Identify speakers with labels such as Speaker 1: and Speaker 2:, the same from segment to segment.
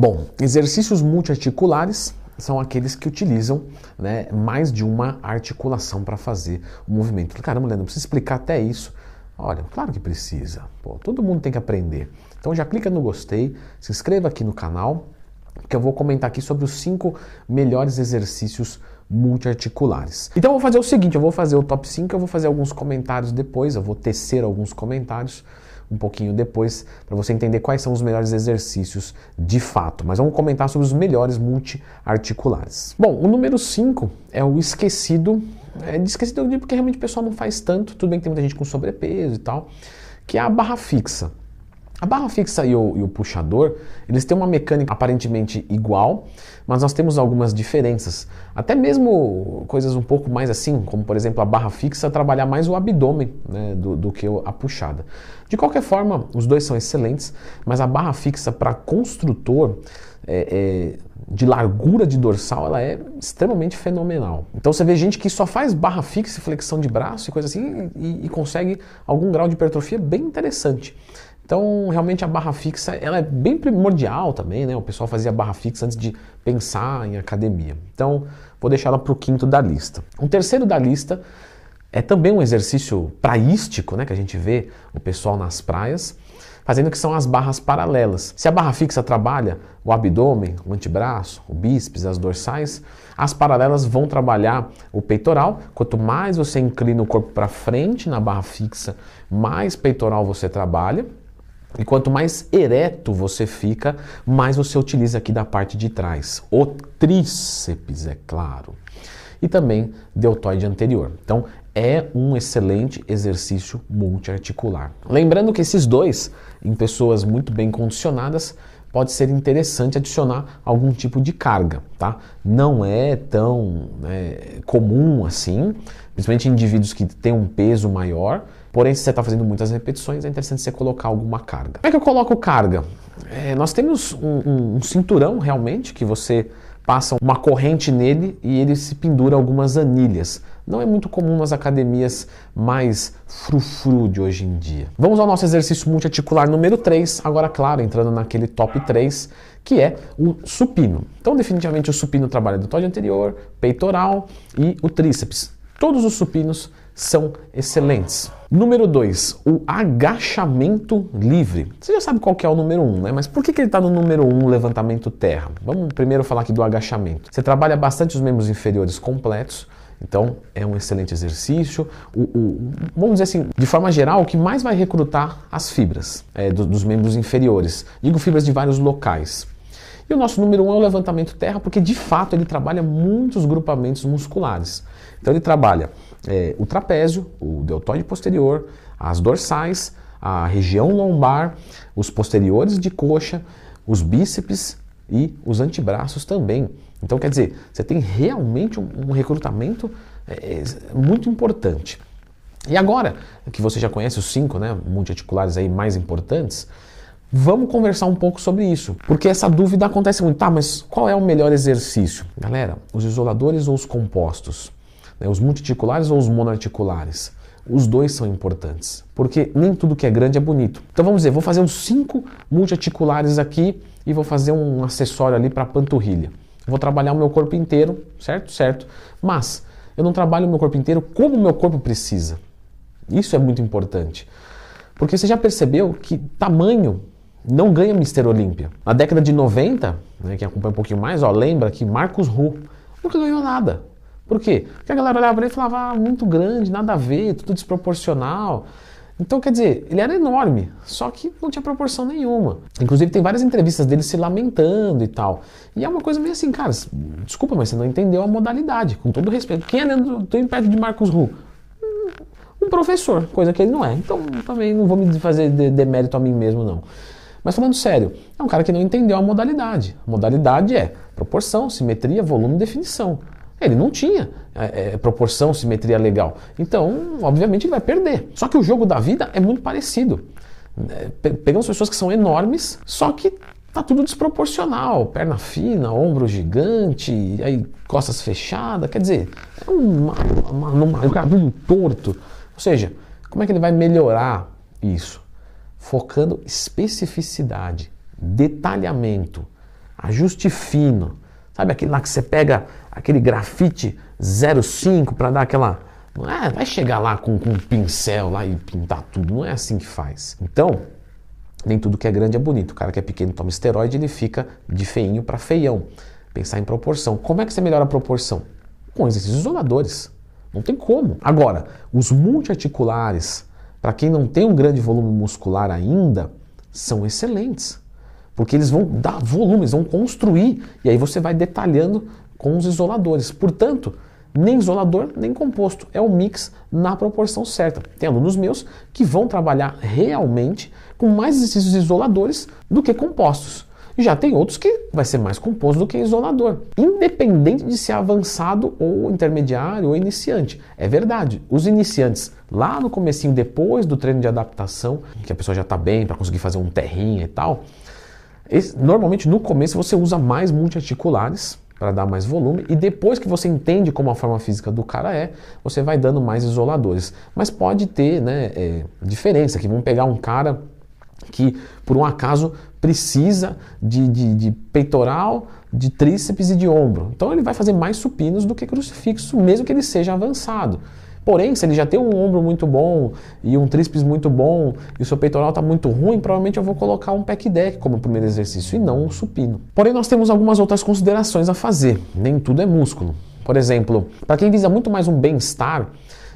Speaker 1: Bom, exercícios multiarticulares são aqueles que utilizam né, mais de uma articulação para fazer o movimento. Caramba, Leandro, precisa explicar até isso. Olha, claro que precisa. Pô, todo mundo tem que aprender. Então já clica no gostei, se inscreva aqui no canal, que eu vou comentar aqui sobre os cinco melhores exercícios multiarticulares. Então eu vou fazer o seguinte, eu vou fazer o top 5, eu vou fazer alguns comentários depois, eu vou tecer alguns comentários um pouquinho depois para você entender quais são os melhores exercícios de fato. Mas vamos comentar sobre os melhores multiarticulares. Bom, o número 5 é o esquecido, é esquecido porque realmente o pessoal não faz tanto, tudo bem que tem muita gente com sobrepeso e tal, que é a barra fixa. A barra fixa e o, e o, puxador, eles têm uma mecânica aparentemente igual, mas nós temos algumas diferenças. Até mesmo coisas um pouco mais assim, como por exemplo a barra fixa trabalhar mais o abdômen né, do, do, que a puxada. De qualquer forma, os dois são excelentes, mas a barra fixa para construtor é, é, de largura de dorsal, ela é extremamente fenomenal. Então você vê gente que só faz barra fixa e flexão de braço e coisa assim e, e consegue algum grau de hipertrofia bem interessante. Então, realmente a barra fixa, ela é bem primordial também, né? O pessoal fazia barra fixa antes de pensar em academia. Então, vou deixar ela para o quinto da lista. Um terceiro da lista é também um exercício praístico, né? Que a gente vê o pessoal nas praias fazendo que são as barras paralelas. Se a barra fixa trabalha o abdômen, o antebraço, o bíceps, as dorsais, as paralelas vão trabalhar o peitoral. Quanto mais você inclina o corpo para frente na barra fixa, mais peitoral você trabalha. E quanto mais ereto você fica, mais você utiliza aqui da parte de trás. O tríceps, é claro. E também deltoide anterior. Então, é um excelente exercício multiarticular. Lembrando que esses dois, em pessoas muito bem condicionadas, pode ser interessante adicionar algum tipo de carga, tá? Não é tão né, comum assim, principalmente em indivíduos que têm um peso maior, Porém, se você está fazendo muitas repetições, é interessante você colocar alguma carga. Como é que eu coloco carga? É, nós temos um, um, um cinturão realmente que você passa uma corrente nele e ele se pendura algumas anilhas. Não é muito comum nas academias mais frufru de hoje em dia. Vamos ao nosso exercício multiarticular número 3, agora claro, entrando naquele top 3, que é o supino. Então definitivamente o supino trabalha do anterior, peitoral e o tríceps. Todos os supinos são excelentes. Número 2, o agachamento livre. Você já sabe qual que é o número 1, um, né? Mas por que, que ele está no número 1, um, levantamento terra? Vamos primeiro falar aqui do agachamento. Você trabalha bastante os membros inferiores completos, então é um excelente exercício. O, o, vamos dizer assim, de forma geral, o que mais vai recrutar as fibras é, do, dos membros inferiores. Digo fibras de vários locais. E o nosso número 1 um é o levantamento terra, porque de fato ele trabalha muitos grupamentos musculares. Então ele trabalha é, o trapézio, o deltoide posterior, as dorsais, a região lombar, os posteriores de coxa, os bíceps e os antebraços também. Então, quer dizer, você tem realmente um, um recrutamento é, muito importante. E agora que você já conhece os cinco né, multiarticulares aí mais importantes, vamos conversar um pouco sobre isso. Porque essa dúvida acontece muito. Tá, mas qual é o melhor exercício? Galera, os isoladores ou os compostos? né, os multiarticulares ou os monoarticulares. Os dois são importantes, porque nem tudo que é grande é bonito. Então vamos dizer, vou fazer uns cinco multiarticulares aqui e vou fazer um acessório ali para a panturrilha. Vou trabalhar o meu corpo inteiro, certo? Certo. Mas eu não trabalho o meu corpo inteiro como o meu corpo precisa. Isso é muito importante. Porque você já percebeu que tamanho não ganha Mister Olímpia. Na década de 90, né, quem acompanha um pouquinho mais, ó, lembra que Marcos Hu nunca ganhou nada. Por quê? Porque a galera olhava para ele e falava, ah, muito grande, nada a ver, tudo desproporcional. Então, quer dizer, ele era enorme, só que não tinha proporção nenhuma. Inclusive, tem várias entrevistas dele se lamentando e tal. E é uma coisa meio assim, cara, desculpa, mas você não entendeu a modalidade, com todo respeito. Quem é dentro, tem perto de Marcos Ru? Um professor, coisa que ele não é. Então, também não vou me fazer demérito a mim mesmo, não. Mas falando sério, é um cara que não entendeu a modalidade. A modalidade é proporção, simetria, volume e definição. Ele não tinha é, é, proporção, simetria legal. Então, obviamente, ele vai perder. Só que o jogo da vida é muito parecido. É, pegamos pessoas que são enormes, só que tá tudo desproporcional. Perna fina, ombro gigante, aí costas fechadas. Quer dizer, é uma, uma, uma, um cabelo torto. Ou seja, como é que ele vai melhorar isso? Focando especificidade, detalhamento, ajuste fino. Sabe aquele lá que você pega aquele grafite 05 para dar aquela. Não é, vai chegar lá com, com um pincel lá e pintar tudo. Não é assim que faz. Então, nem tudo que é grande é bonito. O cara que é pequeno toma esteroide, ele fica de feinho para feião. Pensar em proporção. Como é que você melhora a proporção? Com exercícios isoladores. Não tem como. Agora, os multiarticulares, para quem não tem um grande volume muscular ainda, são excelentes. Porque eles vão dar volume, eles vão construir, e aí você vai detalhando com os isoladores. Portanto, nem isolador, nem composto. É o mix na proporção certa. Tem alunos meus que vão trabalhar realmente com mais exercícios isoladores do que compostos. E já tem outros que vai ser mais composto do que isolador, independente de ser avançado ou intermediário ou iniciante. É verdade, os iniciantes lá no comecinho, depois do treino de adaptação, que a pessoa já está bem para conseguir fazer um terrinha e tal, esse, normalmente no começo você usa mais multiarticulares para dar mais volume e depois que você entende como a forma física do cara é, você vai dando mais isoladores. Mas pode ter né, é, diferença, que vamos pegar um cara que por um acaso precisa de, de, de, peitoral, de tríceps e de ombro. Então ele vai fazer mais supinos do que crucifixo, mesmo que ele seja avançado. Porém, se ele já tem um ombro muito bom e um tríceps muito bom e o seu peitoral está muito ruim, provavelmente eu vou colocar um pec deck como primeiro exercício e não um supino. Porém, nós temos algumas outras considerações a fazer. Nem tudo é músculo. Por exemplo, para quem visa muito mais um bem-estar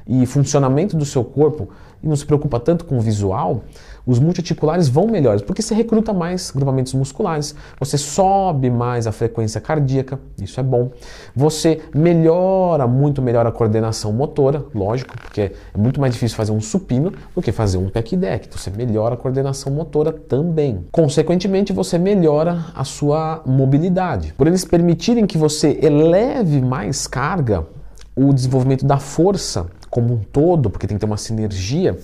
Speaker 1: e funcionamento do seu corpo e não se preocupa tanto com o visual, os multiarticulares vão melhores, porque você recruta mais grupamentos musculares, você sobe mais a frequência cardíaca, isso é bom. Você melhora muito melhor a coordenação motora, lógico, porque é muito mais difícil fazer um supino do que fazer um pec deck. Então você melhora a coordenação motora também. Consequentemente, você melhora a sua mobilidade. Por eles permitirem que você eleve mais carga, o desenvolvimento da força como um todo, porque tem que ter uma sinergia,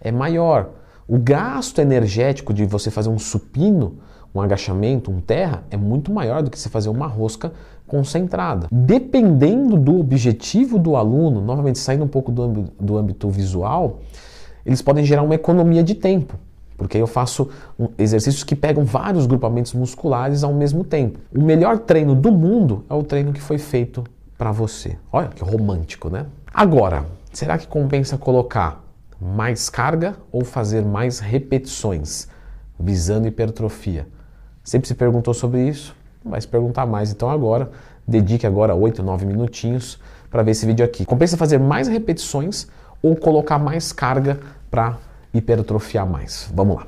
Speaker 1: é maior. O gasto energético de você fazer um supino, um agachamento, um terra, é muito maior do que você fazer uma rosca concentrada. Dependendo do objetivo do aluno, novamente saindo um pouco do âmbito, do âmbito visual, eles podem gerar uma economia de tempo. Porque eu faço exercícios que pegam vários grupamentos musculares ao mesmo tempo. O melhor treino do mundo é o treino que foi feito para você. Olha que romântico, né? Agora, será que compensa colocar mais carga ou fazer mais repetições, visando hipertrofia? Sempre se perguntou sobre isso? Vai se perguntar mais. Então agora, dedique agora 8, 9 minutinhos para ver esse vídeo aqui. Compensa fazer mais repetições ou colocar mais carga para hipertrofiar mais? Vamos lá.